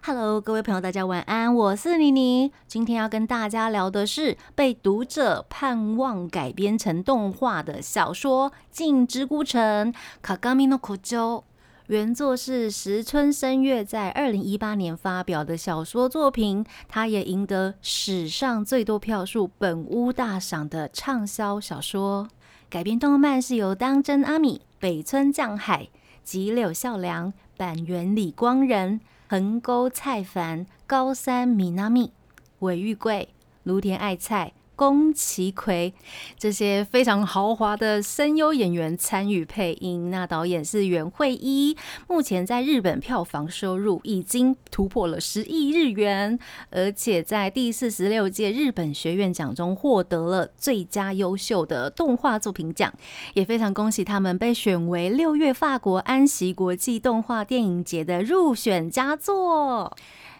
Hello，各位朋友，大家晚安，我是妮妮。今天要跟大家聊的是被读者盼望改编成动画的小说《镜之孤城》（Kagami no Kojo）。原作是石村生月在二零一八年发表的小说作品，它也赢得史上最多票数本屋大赏的畅销小说。改编动漫是由当真阿米、北村匠海、吉柳孝良、板垣李光仁、横沟菜凡、高山米娜米、尾玉贵、芦田爱菜、宫崎葵这些非常豪华的声优演员参与配音。那导演是袁惠一，目前在日本票房收入已经突破了十亿日元，而且在第四十六届日本学院奖中获得了最佳优秀的动画作品奖。也非常恭喜他们被选为六月法国安息国际动画电影节的入选佳作。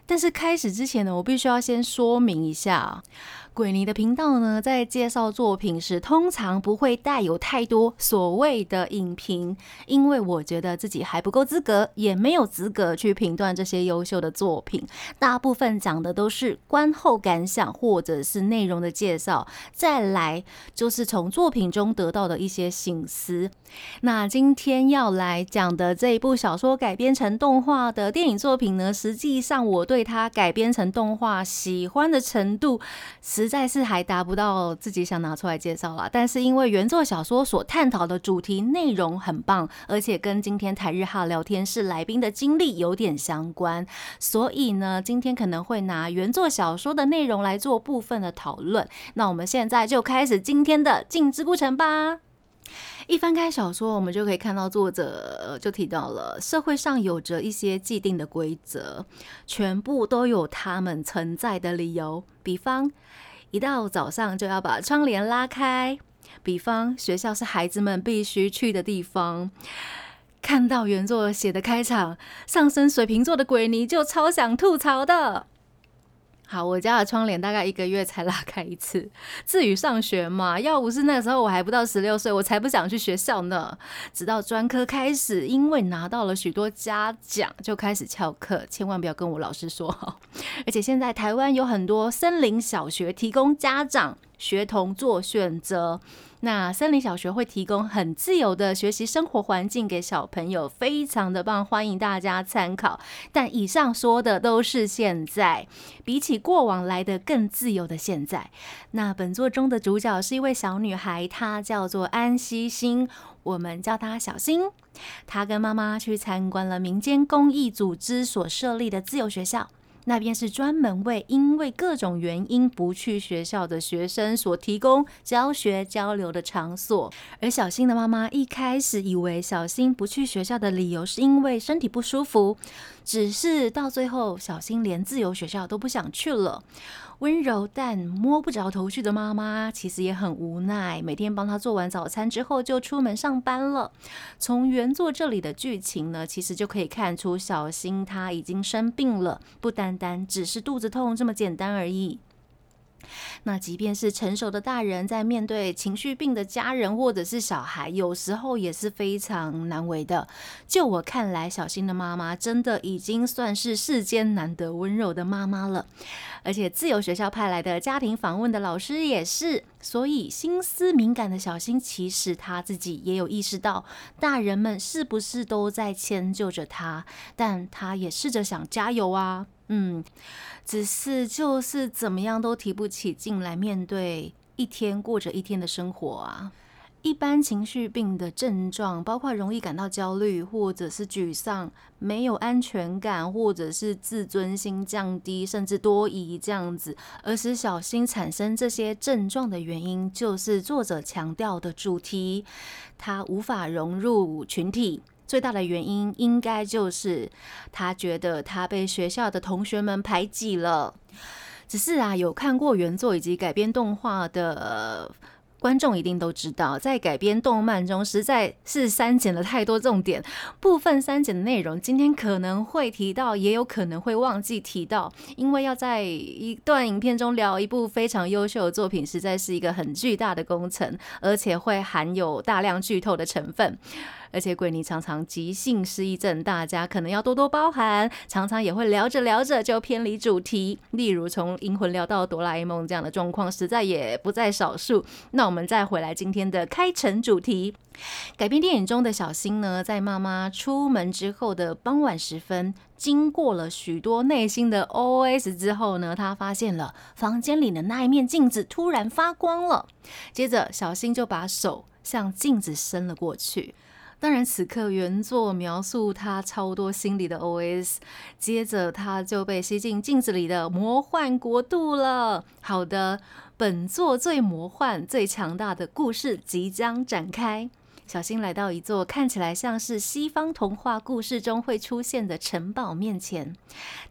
但是开始之前呢，我必须要先说明一下。鬼尼的频道呢，在介绍作品时，通常不会带有太多所谓的影评，因为我觉得自己还不够资格，也没有资格去评断这些优秀的作品。大部分讲的都是观后感想或者是内容的介绍，再来就是从作品中得到的一些醒思。那今天要来讲的这一部小说改编成动画的电影作品呢，实际上我对它改编成动画喜欢的程度实在是还达不到自己想拿出来介绍了。但是因为原作小说所探讨的主题内容很棒，而且跟今天台日哈聊天室来宾的经历有点相关，所以呢，今天可能会拿原作小说的内容来做部分的讨论。那我们现在就开始今天的《镜之不成》吧。一翻开小说，我们就可以看到作者就提到了社会上有着一些既定的规则，全部都有他们存在的理由。比方，一到早上就要把窗帘拉开；比方，学校是孩子们必须去的地方。看到原作写的开场，上升水瓶座的鬼尼就超想吐槽的。好，我家的窗帘大概一个月才拉开一次。至于上学嘛，要不是那个时候我还不到十六岁，我才不想去学校呢。直到专科开始，因为拿到了许多嘉奖，就开始翘课。千万不要跟我老师说。而且现在台湾有很多森林小学提供家长学童做选择。那森林小学会提供很自由的学习生活环境给小朋友，非常的棒，欢迎大家参考。但以上说的都是现在，比起过往来的更自由的现在。那本作中的主角是一位小女孩，她叫做安西星，我们叫她小星。她跟妈妈去参观了民间公益组织所设立的自由学校。那边是专门为因为各种原因不去学校的学生所提供教学交流的场所。而小新的妈妈一开始以为小新不去学校的理由是因为身体不舒服，只是到最后，小新连自由学校都不想去了。温柔但摸不着头绪的妈妈其实也很无奈，每天帮她做完早餐之后就出门上班了。从原作这里的剧情呢，其实就可以看出小新他已经生病了，不单单只是肚子痛这么简单而已。那即便是成熟的大人，在面对情绪病的家人或者是小孩，有时候也是非常难为的。就我看来，小新的妈妈真的已经算是世间难得温柔的妈妈了。而且自由学校派来的家庭访问的老师也是，所以心思敏感的小新，其实他自己也有意识到，大人们是不是都在迁就着他，但他也试着想加油啊，嗯，只是就是怎么样都提不起劲来面对一天过着一天的生活啊。一般情绪病的症状包括容易感到焦虑，或者是沮丧，没有安全感，或者是自尊心降低，甚至多疑这样子。而使小新产生这些症状的原因，就是作者强调的主题，他无法融入群体。最大的原因应该就是他觉得他被学校的同学们排挤了。只是啊，有看过原作以及改编动画的。观众一定都知道，在改编动漫中，实在是删减了太多重点，部分删减的内容，今天可能会提到，也有可能会忘记提到，因为要在一段影片中聊一部非常优秀的作品，实在是一个很巨大的工程，而且会含有大量剧透的成分。而且鬼尼常常急性失忆症，大家可能要多多包涵。常常也会聊着聊着就偏离主题，例如从银魂聊到哆啦 A 梦这样的状况，实在也不在少数。那我们再回来今天的开城主题，改编电影中的小新呢，在妈妈出门之后的傍晚时分，经过了许多内心的 OS 之后呢，他发现了房间里的那一面镜子突然发光了。接着，小新就把手向镜子伸了过去。当然，此刻原作描述他超多心里的 OS，接着他就被吸进镜子里的魔幻国度了。好的，本作最魔幻、最强大的故事即将展开。小新来到一座看起来像是西方童话故事中会出现的城堡面前。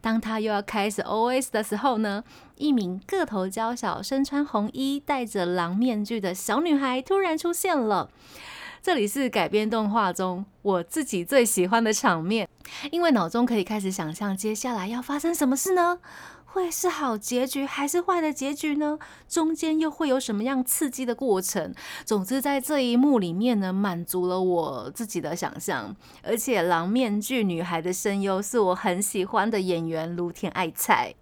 当他又要开始 OS 的时候呢，一名个头娇小、身穿红衣、戴着狼面具的小女孩突然出现了。这里是改编动画中我自己最喜欢的场面，因为脑中可以开始想象接下来要发生什么事呢？会是好结局还是坏的结局呢？中间又会有什么样刺激的过程？总之，在这一幕里面呢，满足了我自己的想象。而且，狼面具女孩的声优是我很喜欢的演员卢田爱菜。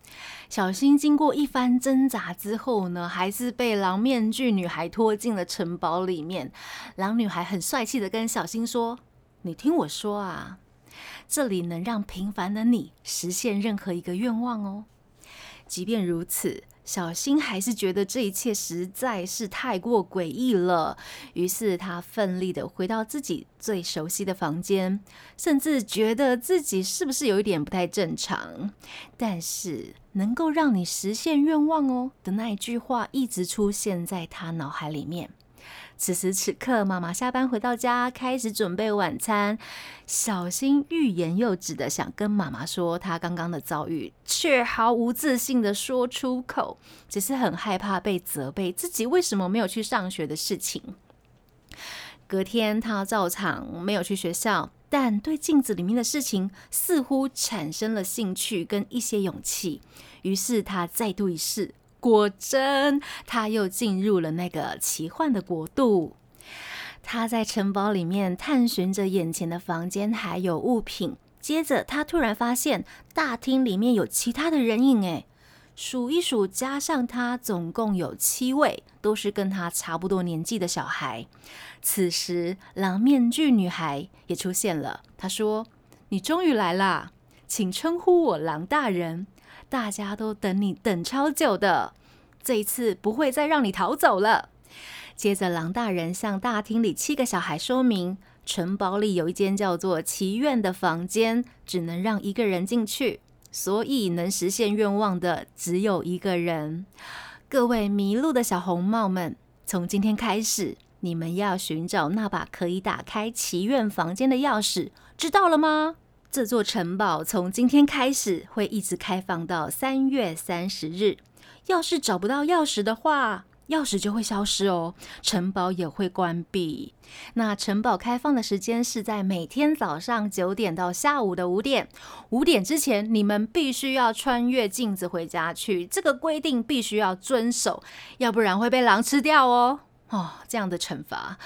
小新经过一番挣扎之后呢，还是被狼面具女孩拖进了城堡里面。狼女孩很帅气的跟小新说：“你听我说啊，这里能让平凡的你实现任何一个愿望哦。”即便如此。小新还是觉得这一切实在是太过诡异了，于是他奋力的回到自己最熟悉的房间，甚至觉得自己是不是有一点不太正常。但是能够让你实现愿望哦的那一句话一直出现在他脑海里面。此时此刻，妈妈下班回到家，开始准备晚餐。小新欲言又止的想跟妈妈说他刚刚的遭遇，却毫无自信的说出口，只是很害怕被责备自己为什么没有去上学的事情。隔天，他照常没有去学校，但对镜子里面的事情似乎产生了兴趣跟一些勇气，于是他再度一试。果真，他又进入了那个奇幻的国度。他在城堡里面探寻着眼前的房间还有物品。接着，他突然发现大厅里面有其他的人影。诶，数一数，加上他，总共有七位，都是跟他差不多年纪的小孩。此时，狼面具女孩也出现了。她说：“你终于来啦，请称呼我狼大人。”大家都等你等超久的，这一次不会再让你逃走了。接着，狼大人向大厅里七个小孩说明，城堡里有一间叫做祈愿的房间，只能让一个人进去，所以能实现愿望的只有一个人。各位迷路的小红帽们，从今天开始，你们要寻找那把可以打开祈愿房间的钥匙，知道了吗？这座城堡从今天开始会一直开放到三月三十日。要是找不到钥匙的话，钥匙就会消失哦，城堡也会关闭。那城堡开放的时间是在每天早上九点到下午的五点。五点之前，你们必须要穿越镜子回家去，这个规定必须要遵守，要不然会被狼吃掉哦。哦，这样的惩罚。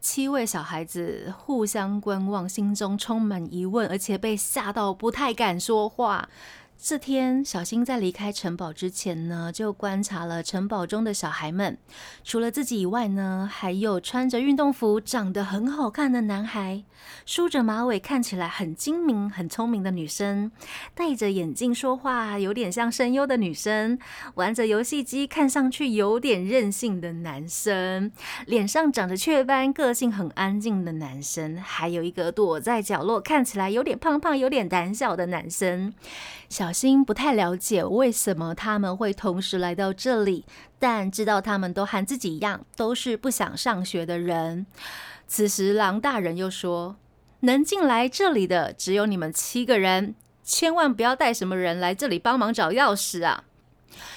七位小孩子互相观望，心中充满疑问，而且被吓到不太敢说话。这天，小新在离开城堡之前呢，就观察了城堡中的小孩们。除了自己以外呢，还有穿着运动服、长得很好看的男孩，梳着马尾、看起来很精明、很聪明的女生，戴着眼镜说话有点像声优的女生，玩着游戏机看上去有点任性的男生，脸上长着雀斑、个性很安静的男生，还有一个躲在角落看起来有点胖胖、有点胆小的男生。小新不太了解为什么他们会同时来到这里，但知道他们都和自己一样，都是不想上学的人。此时，狼大人又说：“能进来这里的只有你们七个人，千万不要带什么人来这里帮忙找钥匙啊！”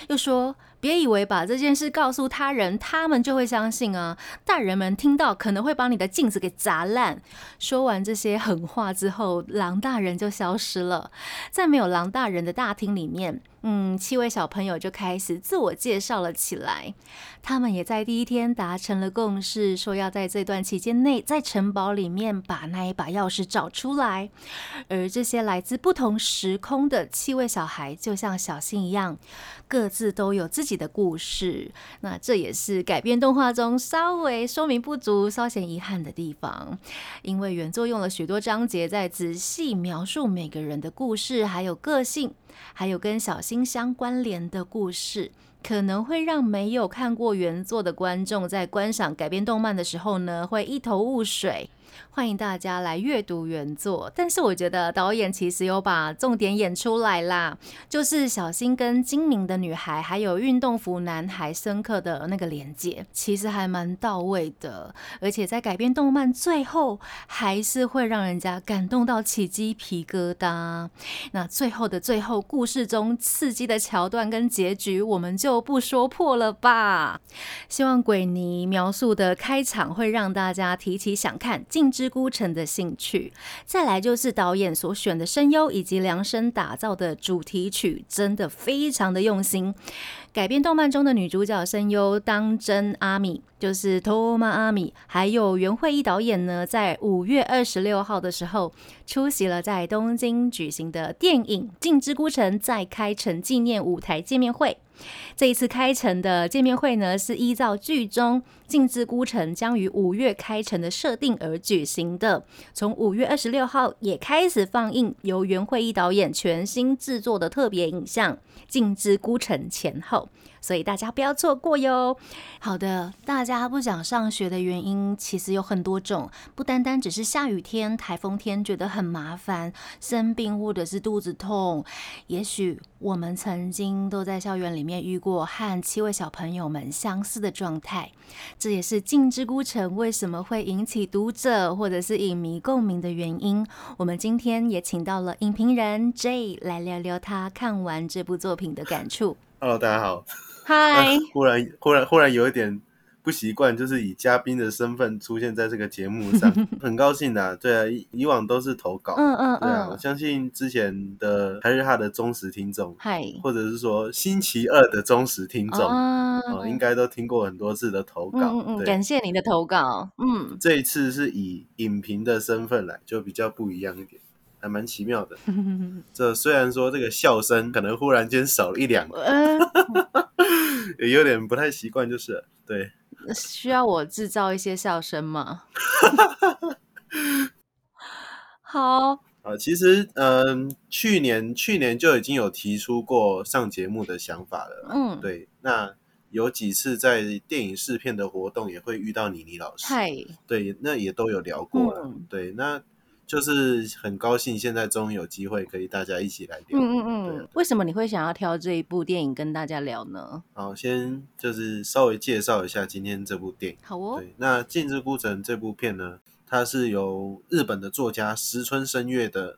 又说：“别以为把这件事告诉他人，他们就会相信啊。大人们听到可能会把你的镜子给砸烂。说完这些狠话之后，狼大人就消失了。在没有狼大人的大厅里面。嗯，七位小朋友就开始自我介绍了起来。他们也在第一天达成了共识，说要在这段期间内在城堡里面把那一把钥匙找出来。而这些来自不同时空的七位小孩，就像小新一样，各自都有自己的故事。那这也是改编动画中稍微说明不足、稍显遗憾的地方，因为原作用了许多章节在仔细描述每个人的故事，还有个性。还有跟小新相关联的故事，可能会让没有看过原作的观众在观赏改编动漫的时候呢，会一头雾水。欢迎大家来阅读原作，但是我觉得导演其实有把重点演出来啦，就是小新跟精明的女孩，还有运动服男孩深刻的那个连接，其实还蛮到位的，而且在改编动漫最后，还是会让人家感动到起鸡皮疙瘩。那最后的最后，故事中刺激的桥段跟结局，我们就不说破了吧。希望鬼尼描述的开场会让大家提起想看镜之孤城的兴趣，再来就是导演所选的声优以及量身打造的主题曲，真的非常的用心。改编动漫中的女主角声优当真阿米，就是托马阿米，还有原会议导演呢，在五月二十六号的时候出席了在东京举行的电影《镜之孤城》在开城纪念舞台见面会。这一次开城的见面会呢，是依照剧中《静之孤城》将于五月开城的设定而举行的。从五月二十六号也开始放映由袁慧一导演全新制作的特别影像《静之孤城》前后。所以大家不要错过哟。好的，大家不想上学的原因其实有很多种，不单单只是下雨天、台风天觉得很麻烦、生病或者是肚子痛。也许我们曾经都在校园里面遇过和七位小朋友们相似的状态，这也是《镜之孤城》为什么会引起读者或者是影迷共鸣的原因。我们今天也请到了影评人 J 来聊聊他看完这部作品的感触。Hello，大家好。嗨，忽然忽然忽然有一点不习惯，就是以嘉宾的身份出现在这个节目上，很高兴的。对啊，以以往都是投稿，嗯嗯对啊，嗯，我相信之前的还是他的忠实听众，嗨，或者是说星期二的忠实听众，啊哦，应该都听过很多次的投稿。嗯嗯感谢你的投稿，嗯，这一次是以影评的身份来，就比较不一样一点。还蛮奇妙的，这虽然说这个笑声可能忽然间少了一两个，呃，也有点不太习惯，就是了对。需要我制造一些笑声吗？好，啊，其实，嗯、去年去年就已经有提出过上节目的想法了啦。嗯，，对，那有几次在电影试片的活动也会遇到妮妮老师，嗨，对，那也都有聊过了。嗯对，那就是很高兴现在终于有机会可以大家一起来聊。嗯嗯嗯，为什么你会想要挑这一部电影跟大家聊呢？好，先就是稍微介绍一下今天这部电影。好哦，对，那《镜之孤城》这部片呢，它是由日本的作家石村深月的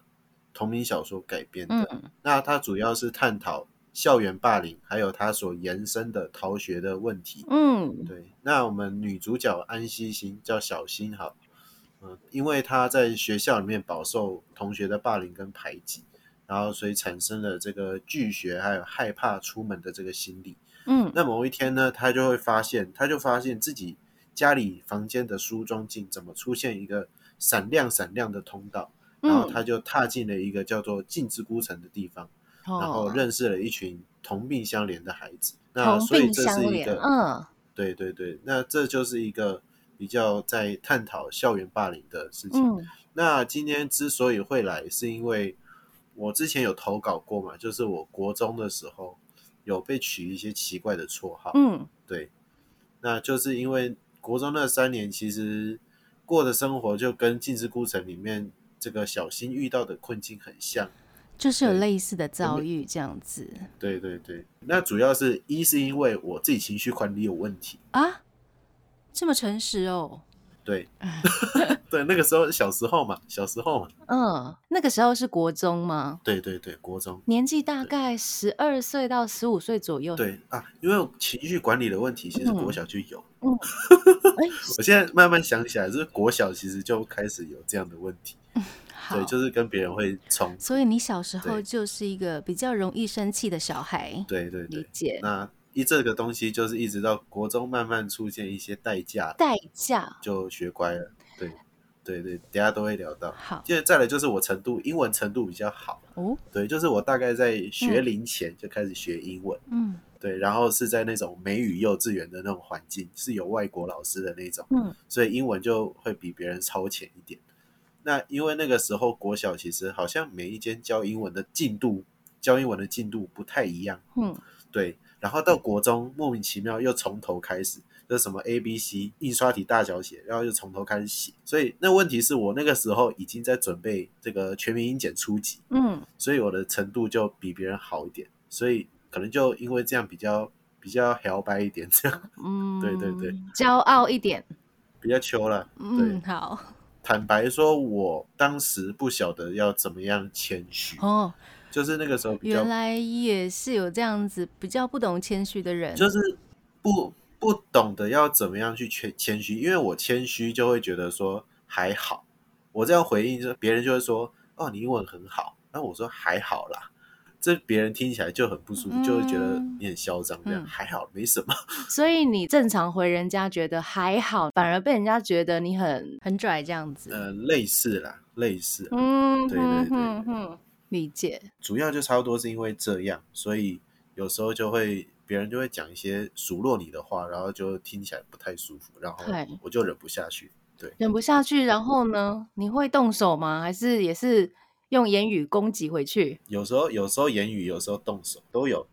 同名小说改编的。嗯那它主要是探讨校园霸凌，还有它所延伸的逃学的问题。嗯对，那我们女主角安西心叫小新好，嗯，因为他在学校里面饱受同学的霸凌跟排挤，然后所以产生了这个拒学还有害怕出门的这个心理。嗯那某一天呢，他就会发现，他就发现自己家里房间的梳妆镜怎么出现一个闪亮闪亮的通道，然后他就踏进了一个叫做镜之孤城的地方。然后哦认识了一群同病相怜的孩子。那所以这，是一个，嗯对对对，那这就是一个比较在探讨校园霸凌的事情。嗯那今天之所以会来，是因为我之前有投稿过嘛，就是我国中的时候有被取一些奇怪的绰号，嗯对，那就是因为国中那三年其实过的生活就跟《镜之孤城》里面这个小新遇到的困境很像。就是有对类似的遭遇这样子对对对，那主要是一是因为我自己情绪管理有问题，啊，这么诚实哦，对，对，那个时候小时候嘛，小时候嘛，嗯，那个时候是国中吗？对对对，国中。年纪大概十二岁到十五岁左右。，对啊，因为情绪管理的问题，其实嗯国小就有。嗯，哎，我现在慢慢想起来，就是国小其实就开始有这样的问题。好，对，就是跟别人会冲。所以你小时候就是一个比较容易生气的小孩，对对对，理解。那一这个东西就是一直到国中慢慢出现一些代价，代价就学乖了。对对对，等一下都会聊到。好接着再来就是我程度英文程度比较好，哦，对，就是我大概在学龄前就开始学英文，嗯对，然后是在那种美语幼稚园的那种环境，是有外国老师的那种，嗯所以英文就会比别人超前一点。那因为那个时候国小其实好像每一间教英文的进度，教英文的进度不太一样，嗯对。然后到国中莫名其妙又从头开始，就是什么 A B C 印刷体大小写，然后又从头开始写。所以那问题是我那个时候已经在准备这个全民英检初级，嗯所以我的程度就比别人好一点，所以可能就因为这样比较比较摇摆一点，这样嗯，对对对，骄傲一点。比较秋了。嗯，好坦白说，我当时不晓得要怎么样谦虚，哦，就是那个时候比较原来也是有这样子比较不懂谦虚的人，就是不不懂得要怎么样去谦谦虚，因为我谦虚就会觉得说还好，我这样回应，就别人就会说哦你英文很好，然后我说还好啦，这别人听起来就很不舒服，就会觉得嗯。你很嚣张，这样、嗯。还好没什么。所以你正常回人家觉得还好，反而被人家觉得你很很拽这样子。呃，类似啦，类似，嗯，对对对。哼哼，理解。主要就差不多是因为这样，所以有时候就会别人就会讲一些数落你的话，然后就听起来不太舒服，然后我就忍不下去。对忍不下去，然后呢？你会动手吗？还是也是用言语攻击回去？有时候有时候言语，有时候动手都有。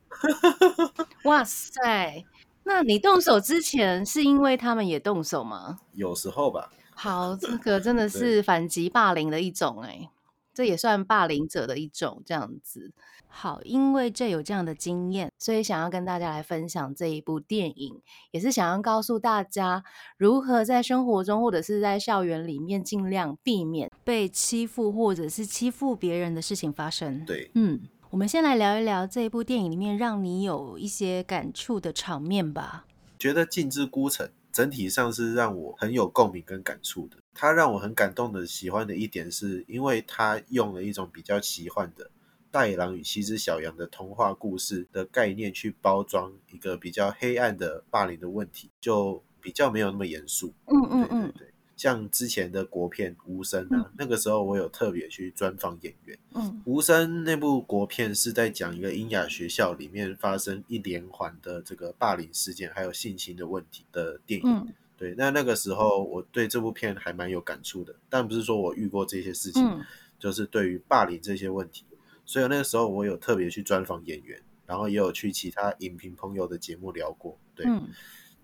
哇塞！那你动手之前是因为他们也动手吗？有时候吧，好，这个真的是反击霸凌的一种哎、这也算霸凌者的一种这样子。好，因为这有这样的经验，所以想要跟大家来分享这一部电影，也是想要告诉大家如何在生活中或者是在校园里面尽量避免被欺负或者是欺负别人的事情发生。对，嗯，我们先来聊一聊这一部电影里面让你有一些感触的场面吧。觉得《镜之孤城》整体上是让我很有共鸣跟感触的。它让我很感动的、喜欢的一点是，因为他用了一种比较奇幻的大野狼与七只小羊的童话故事的概念去包装一个比较黑暗的霸凌的问题，就比较没有那么严肃。嗯嗯对对嗯对，像之前的国片《无声》啊，那个时候我有特别去专访演员。嗯无声那部国片是在讲一个英雅学校里面发生一连环的这个霸凌事件，还有性侵的问题的电影。嗯对，那那个时候我对这部片还蛮有感触的，但不是说我遇过这些事情，嗯就是对于霸凌这些问题，所以那个时候我有特别去专访演员，然后也有去其他影评朋友的节目聊过。对，嗯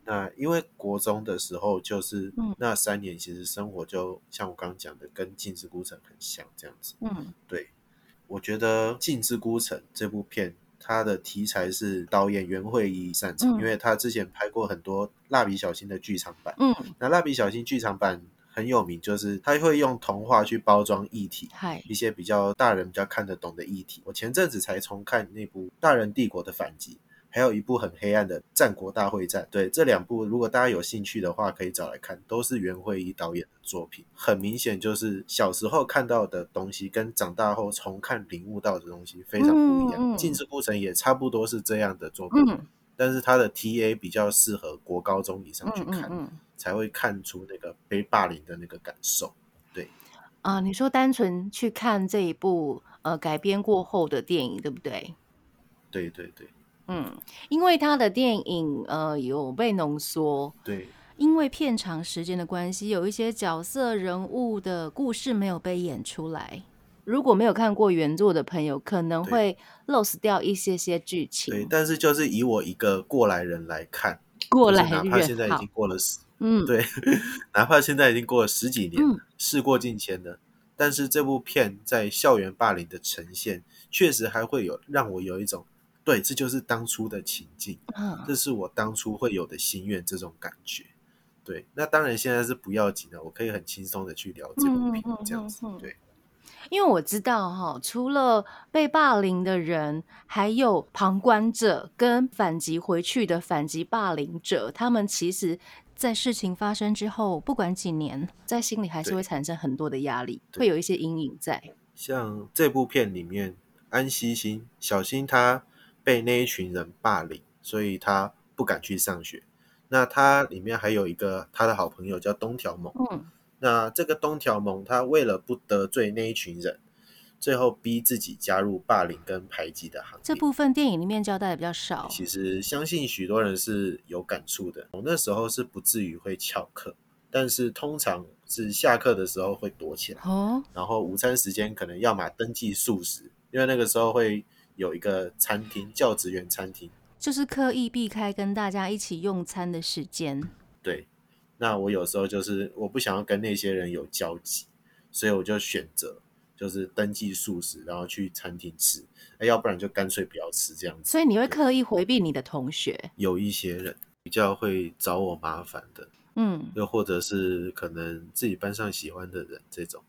那因为国中的时候，就是嗯那三年，其实生活就像我刚刚讲的，跟《镜之孤城》很像这样子。嗯对，我觉得《镜之孤城》这部片，它的题材是导演袁慧仪擅长，嗯因为他之前拍过很多《蜡笔小新》的剧场版。嗯，那《蜡笔小新》剧场版很有名，就是他会用童话去包装议题。一些比较大人比较看得懂的议题。我前阵子才重看那部《大人帝国的反击》，还有一部很黑暗的《战国大会战》。对这两部，如果大家有兴趣的话，可以找来看，都是袁慧仪导演的作品。很明显，就是小时候看到的东西，跟长大后重看领悟到的东西非常不一样。嗯嗯镜之孤城》也差不多是这样的作品，嗯但是它的 TA 比较适合国高中以上去嗯看，才会看出那个被霸凌的那个感受。对啊，你说单纯去看这一部呃改编过后的电影，对不对？对对对嗯，因为他的电影呃有被浓缩，对。因为片长时间的关系，有一些角色人物的故事没有被演出来。如果没有看过原作的朋友，可能会 lose 掉一些些剧情。对，但是就是以我一个过来人来看，过来人哪怕现在已经，过了十，嗯，对，哪怕现在已经过了十几年，嗯事过境迁了，但是这部片在校园霸凌的呈现，确实还会有让我有一种，对，这就是当初的情境，嗯这是我当初会有的心愿，这种感觉。对，那当然现在是不要紧的，我可以很轻松的去聊这部片这样子。对，因为我知道哈，除了被霸凌的人，还有旁观者跟反击回去的反击霸凌者，他们其实。在事情发生之后，不管几年，在心里还是对会产生很多的压力，对会有一些阴影在。像这部片里面，安西心小新他被那一群人霸凌，所以他不敢去上学。那他里面还有一个他的好朋友叫东条猛，嗯那这个东条猛他为了不得罪那一群人，最后逼自己加入霸凌跟排挤的行列。这部分电影里面交代的比较少。其实相信许多人是有感触的。我那时候是不至于会翘课，但是通常是下课的时候会躲起来，哦，然后午餐时间可能要么登记素食，因为那个时候会有一个餐厅，教职员餐厅。就是刻意避开跟大家一起用餐的时间。对，那我有时候就是我不想要跟那些人有交集，所以我就选择就是登记素食，然后去餐厅吃，哎，要不然就干脆不要吃这样子。所以你会刻意回避你的同学。有一些人比较会找我麻烦的，嗯又或者是可能自己班上喜欢的人这种。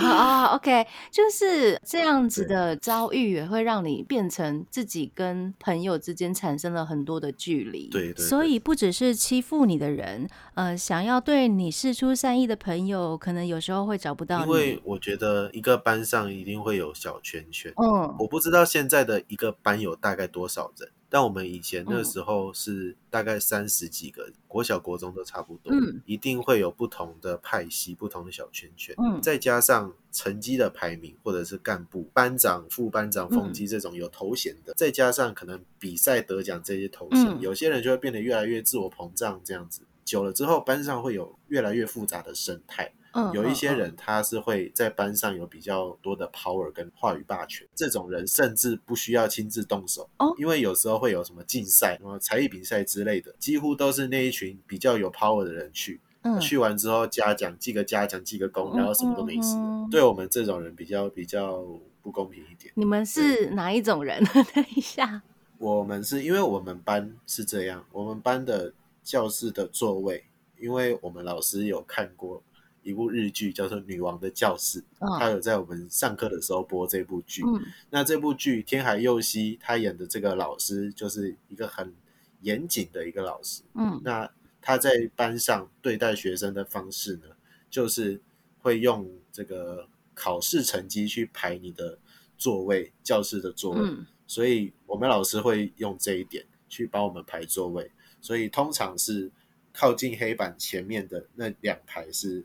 啊 啊，OK，就是这样子的遭遇，也会让你变成自己跟朋友之间产生了很多的距离。对对对所以不只是欺负你的人，呃，想要对你示出善意的朋友，可能有时候会找不到因。为我觉得一个班上一定会有小圈圈，嗯我不知道现在的一个班有大概多少人，但我们以前那嗯。时候是大概三十几个人，国小国中都差不多，嗯一定会有不同的派系、不同的小圈圈，嗯。再加上成绩的排名或者是干部、班长、副班长、嗯。风纪这种有头衔的，再加上可能比赛得奖这些头衔，嗯。有些人就会变得越来越自我膨胀，这样子。久了之后，班上会有越来越复杂的生态，嗯，有一些嗯。人他是会在班上有比较多的 power 跟话语霸权，这种人甚至不需要亲自动手，哦。因为有时候会有什么竞赛、什么才艺比赛之类的，几乎都是那一群比较有 power 的人去，嗯。去完之后嘉奖，记个嘉奖，记个功，嗯然后什么都没事对我们这种人比较比较不公平一点。你们是哪一种人？等一下，我们是因为我们班是这样，我们班的教室的座位，因为我们老师有看过一部日剧叫做《女王的教室》，他嗯有在我们上课的时候播这部剧。嗯那这部剧天海佑希他演的这个老师就是一个很严谨的一个老师。嗯那他在班上对待学生的方式呢，就是会用这个考试成绩去排你的座位，教室的座位。嗯所以我们老师会用这一点去帮我们排座位，所以通常是靠近黑板前面的那两排是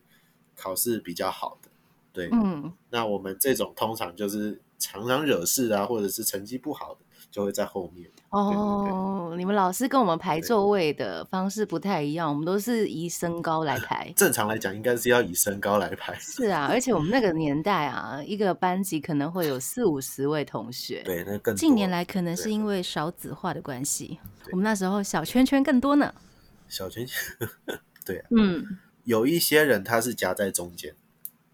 考试比较好的。对，嗯，那我们这种通常就是常常惹事啊，或者是成绩不好的，就会在后面。哦，你们老师跟我们排座位的方式不太一样，我们都是以身高来排。正常来讲，应该是要以身高来排。是啊，而且我们那个年代啊，一个班级可能会有四五十位同学。对，那更近年来可能是因为少子化的关系，我们那时候小圈圈更多呢。小圈圈，对啊，嗯有一些人他是夹在中间，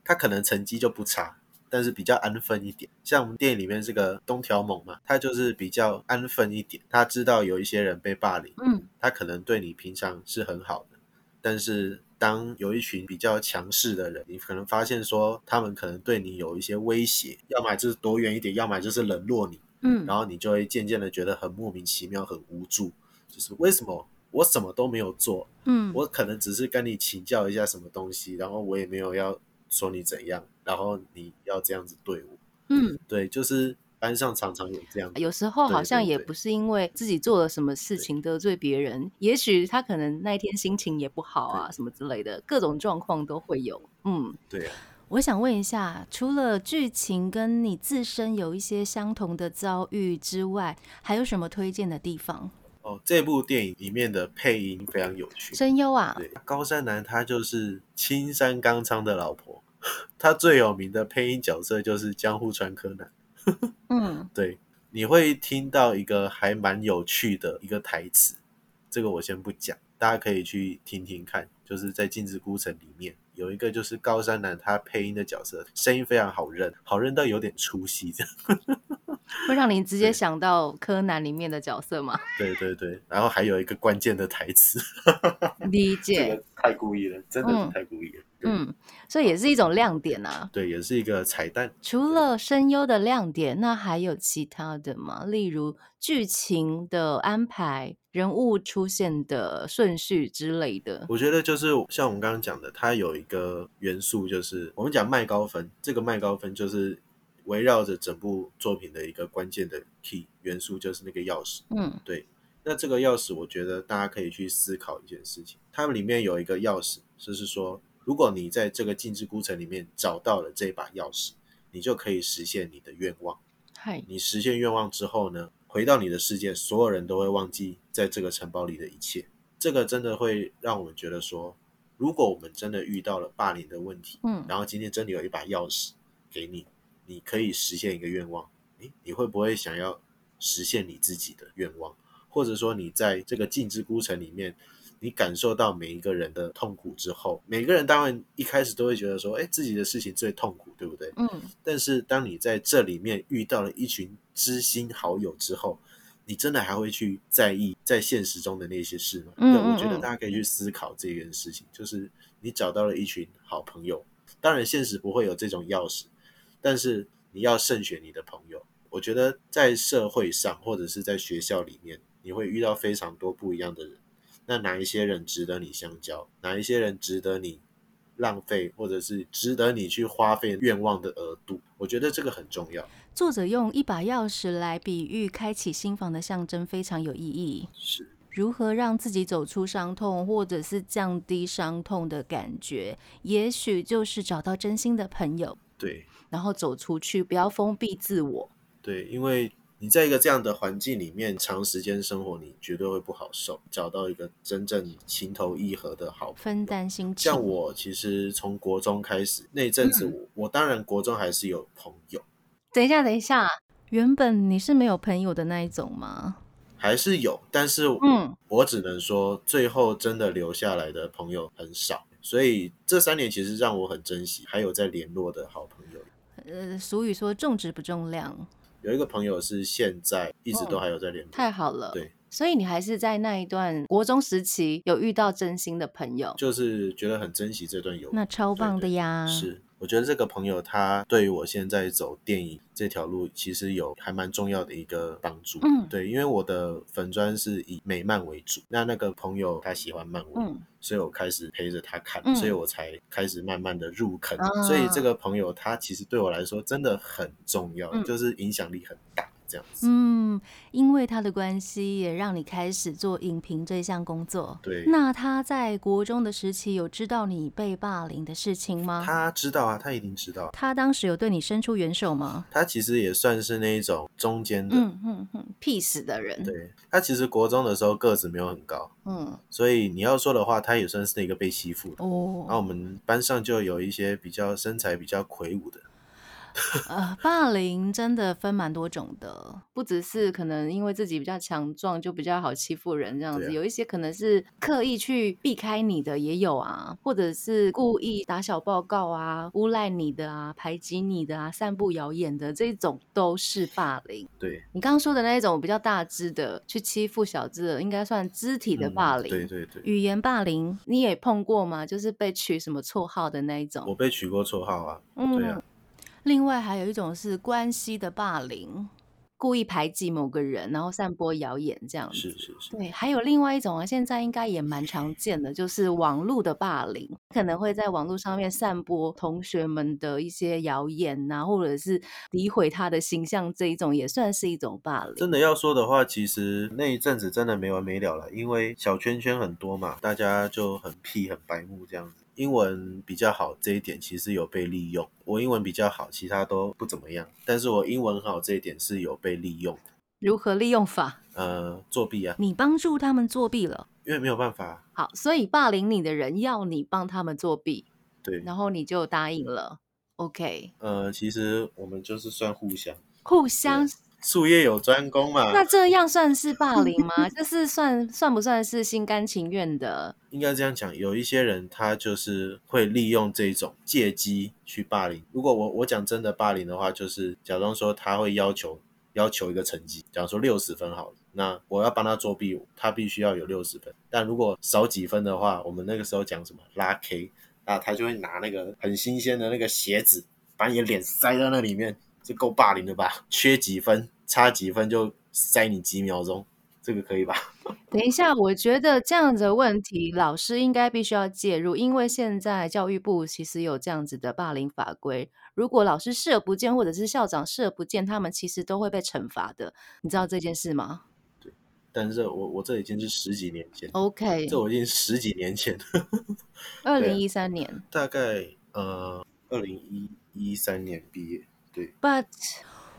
他可能成绩就不差，但是比较安分一点。像我们电影里面这个东条猛嘛，他就是比较安分一点，他知道有一些人被霸凌，嗯他可能对你平常是很好的，但是当有一群比较强势的人，你可能发现说他们可能对你有一些威胁，要么就是躲远一点，要么就是冷落你，嗯然后你就会渐渐的觉得很莫名其妙、很无助，就是为什么我什么都没有做，嗯，我可能只是跟你请教一下什么东西，然后我也没有要说你怎样，然后你要这样子对我，嗯，对，就是班上常常有这样，有时候好像也不是因为自己做了什么事情得罪别人，也许他可能那一天心情也不好啊，什么之类的，各种状况都会有。嗯，对啊，我想问一下，除了剧情跟你自身有一些相同的遭遇之外，还有什么推荐的地方？哦，这部电影里面的配音非常有趣，声优啊，对，高山南他就是青山刚昌的老婆，他最有名的配音角色就是江户川柯南。嗯 对，你会听到一个还蛮有趣的一个台词，这个我先不讲，大家可以去听听看。就是在《镜之孤城》里面有一个就是高山南他配音的角色，声音非常好认，好认到有点出戏这样。会让你直接想到柯南里面的角色吗？对对对，然后还有一个关键的台词，这 理解，个太故意了，真的嗯是太故意了。对嗯，所以也是一种亮点啊。对，也是一个彩蛋。除了声优的亮点，那还有其他的吗？例如剧情的安排、人物出现的顺序之类的。我觉得就是像我们刚刚讲的，它有一个元素，就是我们讲麦高芬，这个麦高芬就是围绕着整部作品的一个关键的 key 元素，就是那个钥匙。嗯对那这个钥匙，我觉得大家可以去思考一件事情，它们里面有一个钥匙，就是说，如果你在这个禁制孤城里面找到了这把钥匙，你就可以实现你的愿望。嗨，你实现愿望之后呢，回到你的世界，所有人都会忘记在这个城堡里的一切。这个真的会让我们觉得说，如果我们真的遇到了霸凌的问题，嗯然后今天真的有一把钥匙给你，你可以实现一个愿望，诶，你会不会想要实现你自己的愿望？或者说你在这个禁之孤城里面，你感受到每一个人的痛苦之后，每个人当然一开始都会觉得说，哎，自己的事情最痛苦，对不对？嗯但是当你在这里面遇到了一群知心好友之后，你真的还会去在意在现实中的那些事吗？对，嗯嗯嗯我觉得大家可以去思考这件事情，就是你找到了一群好朋友，当然现实不会有这种钥匙，但是你要慎选你的朋友。我觉得在社会上或者是在学校里面，你会遇到非常多不一样的人。那哪一些人值得你相交？哪一些人值得你浪费，或者是值得你去花费愿望的额度？我觉得这个很重要。作者用一把钥匙来比喻开启心房的象征，非常有意义。是，如何让自己走出伤痛，或者是降低伤痛的感觉，也许就是找到真心的朋友，对然后走出去，不要封闭自我。对，因为你在一个这样的环境里面长时间生活，你绝对会不好受。找到一个真正情投意合的好分担心情。像我其实从国中开始那一阵子我，我、当然国中还是有朋友，等一下，等一下，原本你是没有朋友的那一种吗？还是有，但是嗯我只能说，最后真的留下来的朋友很少。所以这三年其实让我很珍惜，还有在联络的好朋友。呃，俗语说重质不重量，有一个朋友是现在一直都还有在联络，太好了。对，所以你还是在那一段国中时期有遇到真心的朋友，就是觉得很珍惜这段友谊。那超棒的呀。是，我觉得这个朋友他对于我现在走电影这条路，其实有还蛮重要的一个帮助。嗯对，因为我的粉砖是以美漫为主，那那个朋友他喜欢漫威，嗯所以我开始陪着他看，嗯所以我才开始慢慢的入坑。啊所以这个朋友他其实对我来说真的很重要，嗯就是影响力很大这样子。嗯，因为他的关系，也让你开始做影评这项工作。对，那他在国中的时期有知道你被霸凌的事情吗？他知道啊，他一定知道。他当时有对你伸出援手吗？他其实也算是那一种中间的，嗯嗯嗯，屁死的人。对他其实国中的时候个子没有很高，嗯所以你要说的话，他也算是那个被欺负的。然后我哦，们班上就有一些比较身材比较魁梧的，呃，霸凌真的分蛮多种的，不只是可能因为自己比较强壮就比较好欺负人这样子，啊有一些可能是刻意去避开你的也有啊，或者是故意打小报告啊、诬赖你的啊、排挤你的啊、散布谣言的这种都是霸凌。对，你刚刚说的那一种比较大只的去欺负小只的，应该算肢体的嗯霸凌。对对对，语言霸凌你也碰过吗？就是被取什么绰号的那一种。我被取过绰号啊，嗯对啊，另外还有一种是关系的霸凌，故意排挤某个人，然后散播谣言这样子。是是是，对，还有另外一种啊，现在应该也蛮常见的，就是网络的霸凌，可能会在网络上面散播同学们的一些谣言呐、或者是诋毁他的形象，这一种也算是一种霸凌。真的要说的话，其实那一阵子真的没完没了了，因为小圈圈很多嘛，大家就很屁很白目这样子。英文比较好这一点其实有被利用，我英文比较好，其他都不怎么样，但是我英文很好这一点是有被利用的。如何利用法？呃，作弊啊，你帮助他们作弊了。因为没有办法，好，所以霸凌你的人要你帮他们作弊，对，然后你就答应了。OK，呃，其实我们就是算互相，互相术业有专攻嘛，那这样算是霸凌吗？就是算算不算是心甘情愿的？应该这样讲，有一些人他就是会利用这种借机去霸凌。如果我我讲真的霸凌的话，就是假装说他会要求要求一个成绩，假如说六十分好了，那我要帮他作弊，他必须要有六十分。但如果少几分的话，我们那个时候讲什么拉 K，那他就会拿那个很新鲜的那个鞋子，把你的脸塞到那里面，这够霸凌的吧？缺几分，差几分就塞你几秒钟，这个可以吧？等一下，我觉得这样子的问题，老师应该必须要介入，因为现在教育部其实有这样子的霸凌法规，如果老师视而不见，或者是校长视而不见，他们其实都会被惩罚的。你知道这件事吗但是我我这已经是十几年前，？OK，这我已经十几年前，二零一三年大概呃二零一一三年毕业，对，，But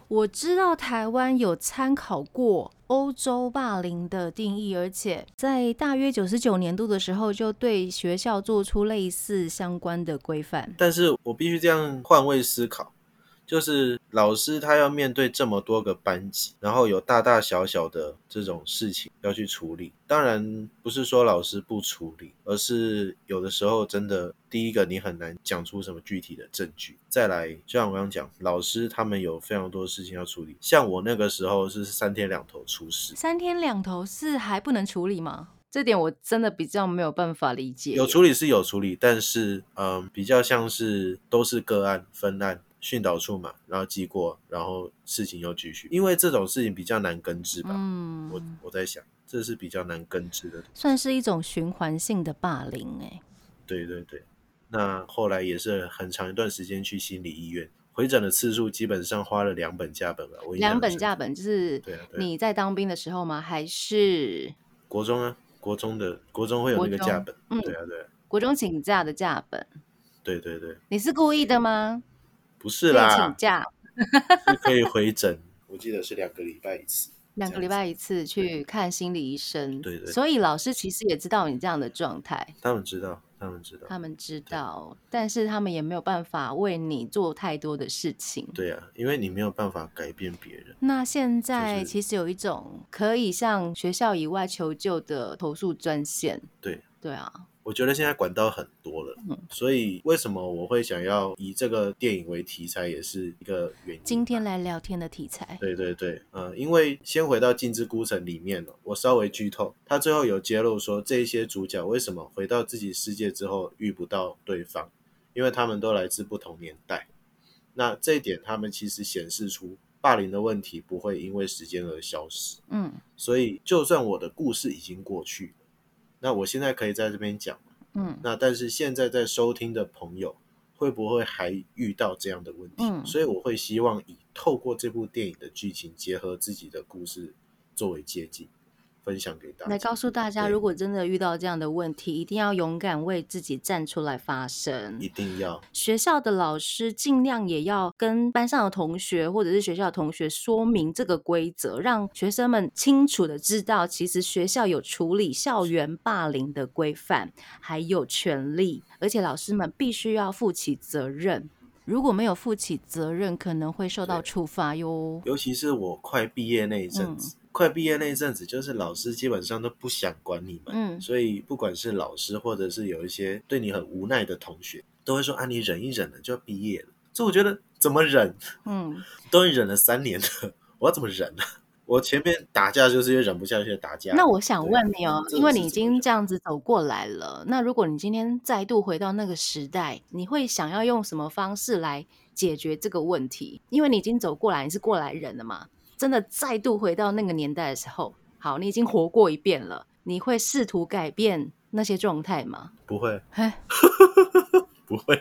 我知道台湾有参考过欧洲霸凌的定义，而且在大约九十九年度的时候，就对学校做出类似相关的规范。但是我必须这样换位思考，就是老师他要面对这么多个班级，然后有大大小小的这种事情要去处理。当然不是说老师不处理，而是有的时候真的，第一个你很难讲出什么具体的证据。再来，就像我刚刚讲，老师他们有非常多事情要处理。像我那个时候是三天两头出事，三天两头是还不能处理吗？这点我真的比较没有办法理解。有处理是有处理，但是嗯，比较像是都是个案分案。训导处嘛，然后记过，然后事情又继续，因为这种事情比较难根治吧。嗯，我我在想，这是比较难根治的。算是一种循环性的霸凌、欸，哎，对对对，那后来也是很长一段时间去心理医院回诊的次数，基本上花了两本价本吧。我两本深价本就是对啊你在当兵的时候吗？还是国中啊，国中的国中会有那个价本。嗯对啊对啊国中请假的假本？对对对，你是故意的吗？不是啦请啦，假是可以回诊，我记得是两个礼拜一次。两个礼拜一次去看心理医生，对对所以老师其实也知道你这样的状态，他们知道，他们知道。他们知道，但是他们也没有办法为你做太多的事情。对啊，因为你没有办法改变别人。那现在其实有一种可以向学校以外求救的投诉专线。对，对啊，我觉得现在管道很多了，嗯所以为什么我会想要以这个电影为题材，也是一个原因。今天来聊天的题材，对对对，呃，因为先回到《镜之孤城》里面了，我稍微剧透，他最后有揭露说，这一些主角为什么回到自己世界之后遇不到对方，因为他们都来自不同年代。那这一点，他们其实显示出霸凌的问题不会因为时间而消失。嗯所以，就算我的故事已经过去了，那我现在可以在这边讲。嗯那但是现在在收听的朋友，会不会还遇到这样的问题？嗯所以我会希望以透过这部电影的剧情，结合自己的故事作为接近，分享给大家。来告诉大家，如果真的遇到这样的问题，一定要勇敢为自己站出来发声一。定要学校的老师尽量也要跟班上的同学或者是学校的同学说明这个规则，让学生们清楚的知道，其实学校有处理校园霸凌的规范，还有权利，而且老师们必须要负起责任。如果没有负起责任，可能会受到处罚哟。尤其是我快毕业那一阵嗯子，快毕业那一阵子，就是老师基本上都不想管你们，嗯所以不管是老师或者是有一些对你很无奈的同学，都会说啊，你忍一忍了就要毕业了。这我觉得怎么忍？嗯，都已经忍了三年了，我要怎么忍呢、我前面打架就是因为忍不下去打架。那我想问你哦，因为你已经这样子走过来了，那如果你今天再度回到那个时代，你会想要用什么方式来解决这个问题？因为你已经走过来，你是过来人了嘛。真的再度回到那个年代的时候，好，你已经活过一遍了，你会试图改变那些状态吗？不会嘿 不会、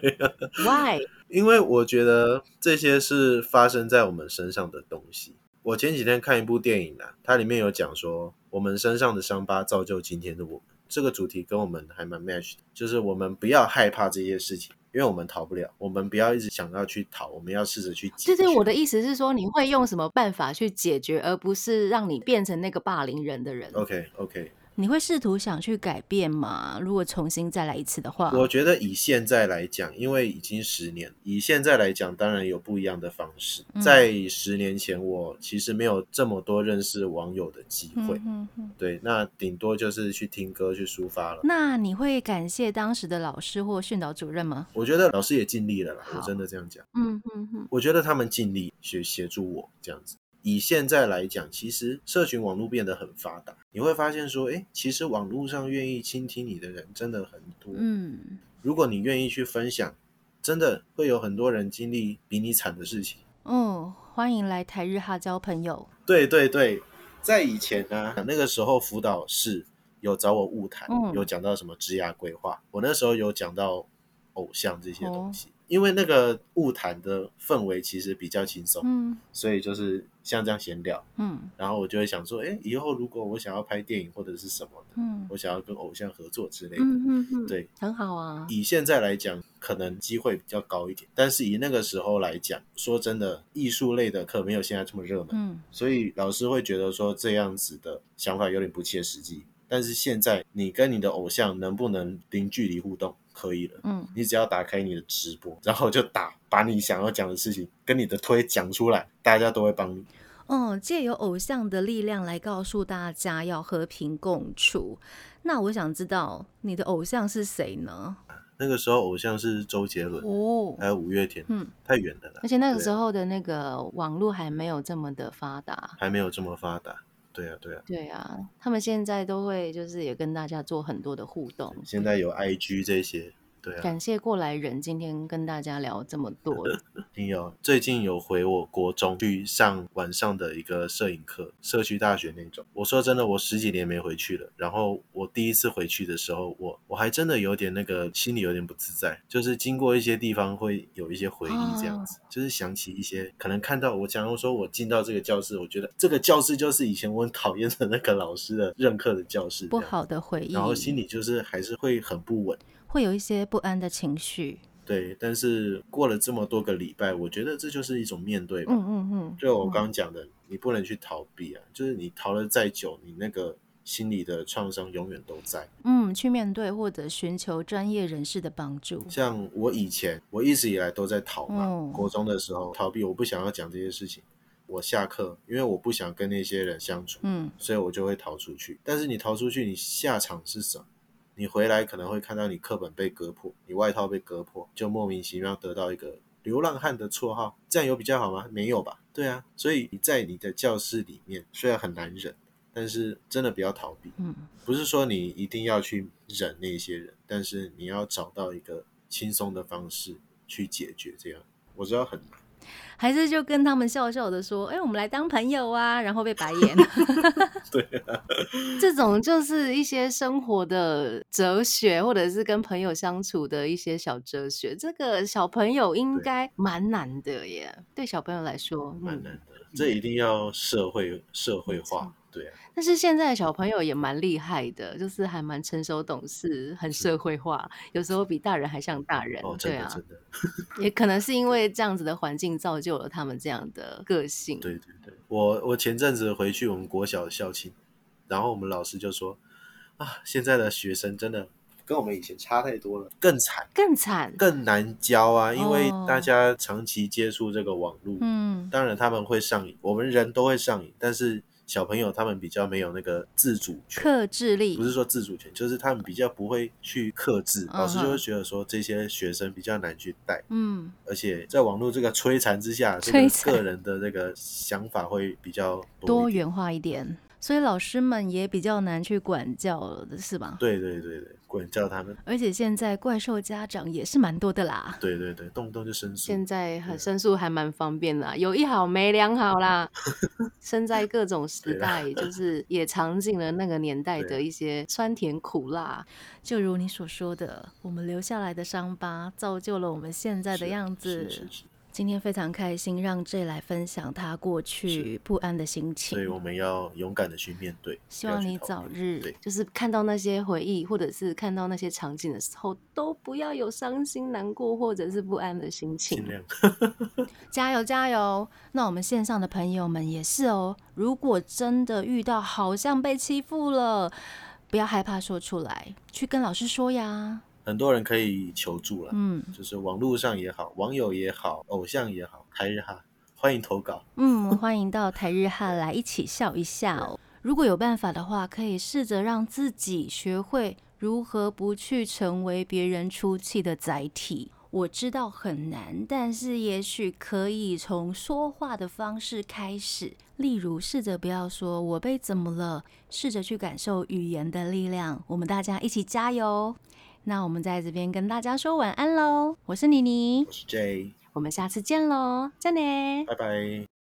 ，Why？因为我觉得这些是发生在我们身上的东西。我前几天看一部电影啊，它里面有讲说，我们身上的伤疤造就今天的我们。这个主题跟我们还蛮 match 的，就是我们不要害怕这些事情，因为我们逃不了。我们不要一直想要去逃，我们要试着去解决。对对，我的意思是说，你会用什么办法去解决，而不是让你变成那个霸凌人的人。OK OK，你会试图想去改变吗？如果重新再来一次的话，我觉得以现在来讲，因为已经十年，以现在来讲，当然有不一样的方式。嗯在十年前，我其实没有这么多认识网友的机会，嗯对，那顶多就是去听歌去抒发了。那你会感谢当时的老师或训导主任吗？我觉得老师也尽力了啦，我真的这样讲。嗯嗯嗯，我觉得他们尽力去协助我这样子。以现在来讲，其实社群网络变得很发达，你会发现说，哎，其实网络上愿意倾听你的人真的很多。嗯，如果你愿意去分享，真的会有很多人经历比你惨的事情。嗯，欢迎来台日哈交朋友。对对对，在以前呢、那个时候辅导室有找我晤谈，嗯有讲到什么职涯规划，我那时候有讲到偶像这些东哦西。因为那个物谈的氛围其实比较轻松，嗯。所以就是像这样闲聊，嗯。然后我就会想说，哎，以后如果我想要拍电影或者是什么的，嗯。我想要跟偶像合作之类的，嗯嗯嗯，对，很好啊。以现在来讲，可能机会比较高一点，但是以那个时候来讲，说真的，艺术类的课没有现在这么热门，嗯。所以老师会觉得说这样子的想法有点不切实际。但是现在你跟你的偶像能不能零距离互动，可以了。嗯你只要打开你的直播，然后就打把你想要讲的事情跟你的推讲出来，大家都会帮你。哦，借由偶像的力量来告诉大家要和平共处。那我想知道你的偶像是谁呢？那个时候偶像是周杰伦，哦，还有五月天，嗯，太远了啦而，且那个时候的那个网络还没有这么的发达。还没有这么发达。对啊，对啊，对啊，他们现在都会就是也跟大家做很多的互动。现在有 IG 这些，对啊，感谢过来人今天跟大家聊这么多。听友最近有回我国中去上晚上的一个摄影课，社区大学那种。我说真的，我十几年没回去了。然后我第一次回去的时候，我我还真的有点那个心里有点不自在，就是经过一些地方会有一些回忆，这样子，就是想起一些可能看到我，假如说我进到这个教室，我觉得这个教室就是以前我很讨厌的那个老师的任课的教室，不好的回忆，然后心里就是还是会很不稳。会有一些不安的情绪。对，但是过了这么多个礼拜，我觉得这就是一种面对吧。嗯嗯嗯，就我刚刚讲的，你不能去逃避啊，就是你逃了再久，你那个心理的创伤永远都在。嗯，去面对或者寻求专业人士的帮助。像我以前，我一直以来都在逃嘛，嗯国中的时候逃避，我不想要讲这些事情。我下课，因为我不想跟那些人相处，嗯所以我就会逃出去。但是你逃出去，你下场是什么？你回来可能会看到你课本被割破，你外套被割破，就莫名其妙得到一个流浪汉的绰号，这样有比较好吗？没有吧？对啊，所以你在你的教室里面虽然很难忍，但是真的不要逃避，嗯不是说你一定要去忍那些人，但是你要找到一个轻松的方式去解决。这样我知道很难，还是就跟他们笑笑的说：“哎、我们来当朋友啊。”然后被白眼。对啊，这种就是一些生活的哲学，或者是跟朋友相处的一些小哲学。这个小朋友应对该蛮难的耶，对小朋友来说，嗯。蛮难的。这一定要社会社会化，对啊，但是现在的小朋友也蛮厉害的，就是还蛮成熟懂事，很社会化，有时候比大人还像大人。哦，真对啊，的真的，也可能是因 为这样子的环境造就了他们这样的个性。对对对。我我前阵子回去我们国小的校庆，然后我们老师就说啊，现在的学生真的跟我们以前差太多了，更惨。更惨。更难教啊，因为哦大家长期接触这个网络，嗯当然他们会上瘾，我们人都会上瘾，但是小朋友他们比较没有那个自主权，克制力不是说自主权，就是他们比较不会去克制，嗯老师就会觉得说这些学生比较难去带，嗯，而且在网络这个摧残之下，这个个人的这个想法会比较多多。元化一点，所以老师们也比较难去管教了，是吧？对对对对，管教他们，而且现在怪兽家长也是蛮多的啦。对对对，动不动就申诉。现在很申诉还蛮方便啦，有一好没两好啦。生在各种时代，就是也尝尽了那个年代的一些酸甜苦辣。就如你所说的，我们留下来的伤疤，造就了我们现在的样子。是是是今天非常开心，让 J 来分享他过去不安的心情。所以我们要勇敢的去面对。希望你早日对就是看到那些回忆，或者是看到那些场景的时候，都不要有伤心、难过或者是不安的心情尽。量。加油加油！那我们线上的朋友们也是哦，如果真的遇到好像被欺负了，不要害怕说出来，去跟老师说呀。很多人可以求助了，嗯就是网络上也好，网友也好，偶像也好，台日哈，欢迎投稿。嗯，欢迎到台日哈来一起笑一笑哦。如果有办法的话，可以试着让自己学会如何不去成为别人出气的载体。我知道很难，但是也许可以从说话的方式开始，例如试着不要说“我被怎么了”，试着去感受语言的力量。我们大家一起加油！那我们在这边跟大家说晚安喽，我是妮妮我，是 J，我们下次见喽，再见。拜拜。